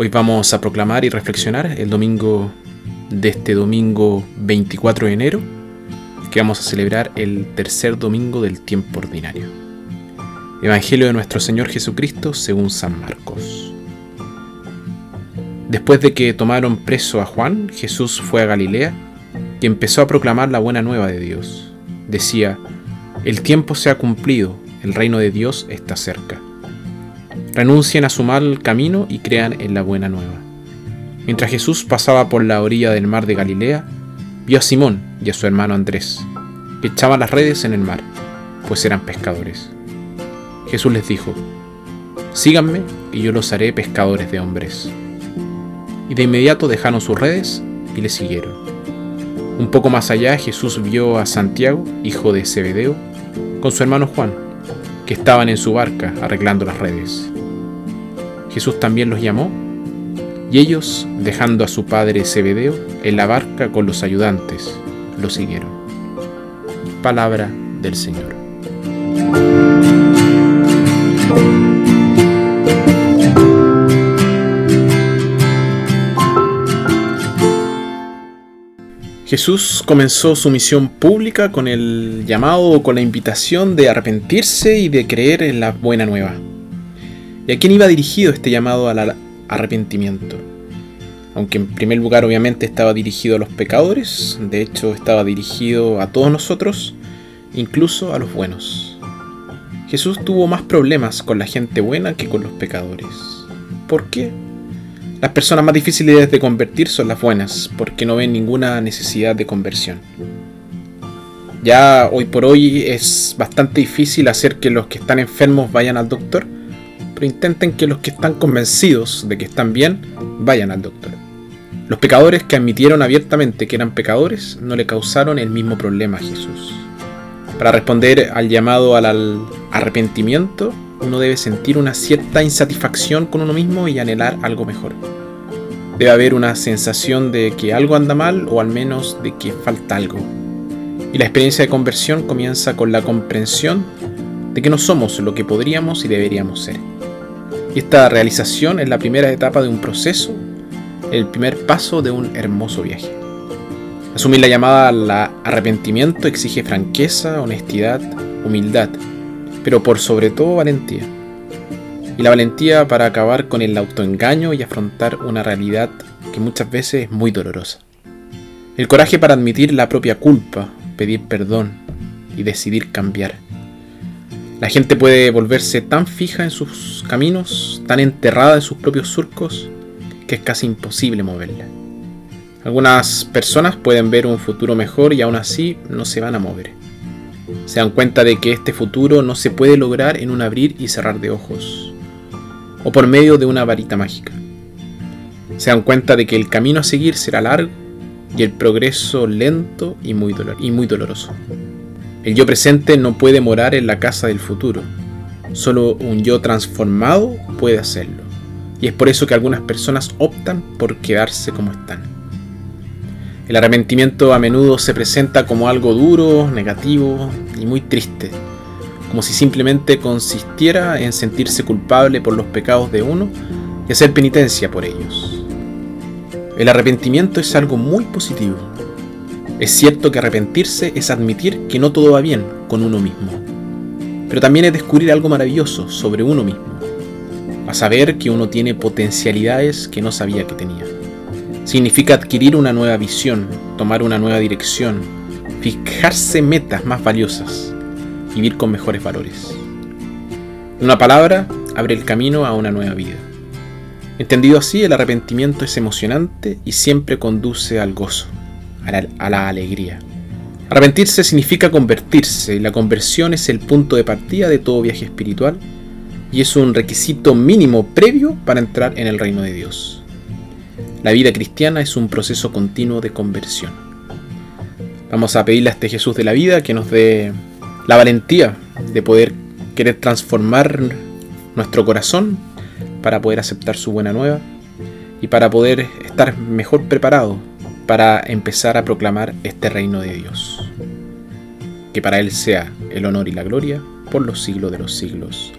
Hoy vamos a proclamar y reflexionar el domingo de este domingo 24 de enero, que vamos a celebrar el tercer domingo del tiempo ordinario. Evangelio de nuestro Señor Jesucristo según San Marcos. Después de que tomaron preso a Juan, Jesús fue a Galilea y empezó a proclamar la buena nueva de Dios. Decía, el tiempo se ha cumplido, el reino de Dios está cerca. Renuncien a su mal camino y crean en la buena nueva. Mientras Jesús pasaba por la orilla del mar de Galilea, vio a Simón y a su hermano Andrés, que echaban las redes en el mar, pues eran pescadores. Jesús les dijo, Síganme y yo los haré pescadores de hombres. Y de inmediato dejaron sus redes y le siguieron. Un poco más allá Jesús vio a Santiago, hijo de Zebedeo, con su hermano Juan, que estaban en su barca arreglando las redes. Jesús también los llamó, y ellos, dejando a su padre Zebedeo en la barca con los ayudantes, lo siguieron. Palabra del Señor. Jesús comenzó su misión pública con el llamado o con la invitación de arrepentirse y de creer en la buena nueva. ¿Y a quién iba dirigido este llamado al arrepentimiento? Aunque en primer lugar obviamente estaba dirigido a los pecadores, de hecho estaba dirigido a todos nosotros, incluso a los buenos. Jesús tuvo más problemas con la gente buena que con los pecadores. ¿Por qué? Las personas más difíciles de convertir son las buenas, porque no ven ninguna necesidad de conversión. Ya hoy por hoy es bastante difícil hacer que los que están enfermos vayan al doctor, pero intenten que los que están convencidos de que están bien vayan al doctor. Los pecadores que admitieron abiertamente que eran pecadores no le causaron el mismo problema a Jesús. Para responder al llamado al arrepentimiento, uno debe sentir una cierta insatisfacción con uno mismo y anhelar algo mejor. Debe haber una sensación de que algo anda mal o al menos de que falta algo. Y la experiencia de conversión comienza con la comprensión de que no somos lo que podríamos y deberíamos ser. Esta realización es la primera etapa de un proceso, el primer paso de un hermoso viaje. Asumir la llamada al arrepentimiento exige franqueza, honestidad, humildad, pero por sobre todo valentía. Y la valentía para acabar con el autoengaño y afrontar una realidad que muchas veces es muy dolorosa. El coraje para admitir la propia culpa, pedir perdón y decidir cambiar. La gente puede volverse tan fija en sus caminos, tan enterrada en sus propios surcos, que es casi imposible moverla. Algunas personas pueden ver un futuro mejor y aún así no se van a mover. Se dan cuenta de que este futuro no se puede lograr en un abrir y cerrar de ojos, o por medio de una varita mágica. Se dan cuenta de que el camino a seguir será largo y el progreso lento y muy, y muy doloroso. El yo presente no puede morar en la casa del futuro. Solo un yo transformado puede hacerlo. Y es por eso que algunas personas optan por quedarse como están. El arrepentimiento a menudo se presenta como algo duro, negativo y muy triste, como si simplemente consistiera en sentirse culpable por los pecados de uno y hacer penitencia por ellos. El arrepentimiento es algo muy positivo, es cierto que arrepentirse es admitir que no todo va bien con uno mismo, pero también es descubrir algo maravilloso sobre uno mismo, a saber que uno tiene potencialidades que no sabía que tenía. Significa adquirir una nueva visión, tomar una nueva dirección, fijarse metas más valiosas, vivir con mejores valores. Una palabra abre el camino a una nueva vida. Entendido así, el arrepentimiento es emocionante y siempre conduce al gozo a la, alegría. Arrepentirse significa convertirse y la conversión es el punto de partida de todo viaje espiritual y es un requisito mínimo previo para entrar en el reino de Dios. La vida cristiana es un proceso continuo de conversión. Vamos a pedirle a este Jesús de la vida que nos dé la valentía de poder querer transformar nuestro corazón para poder aceptar su buena nueva y para poder estar mejor preparado para empezar a proclamar este reino de Dios. Que para Él sea el honor y la gloria por los siglos de los siglos.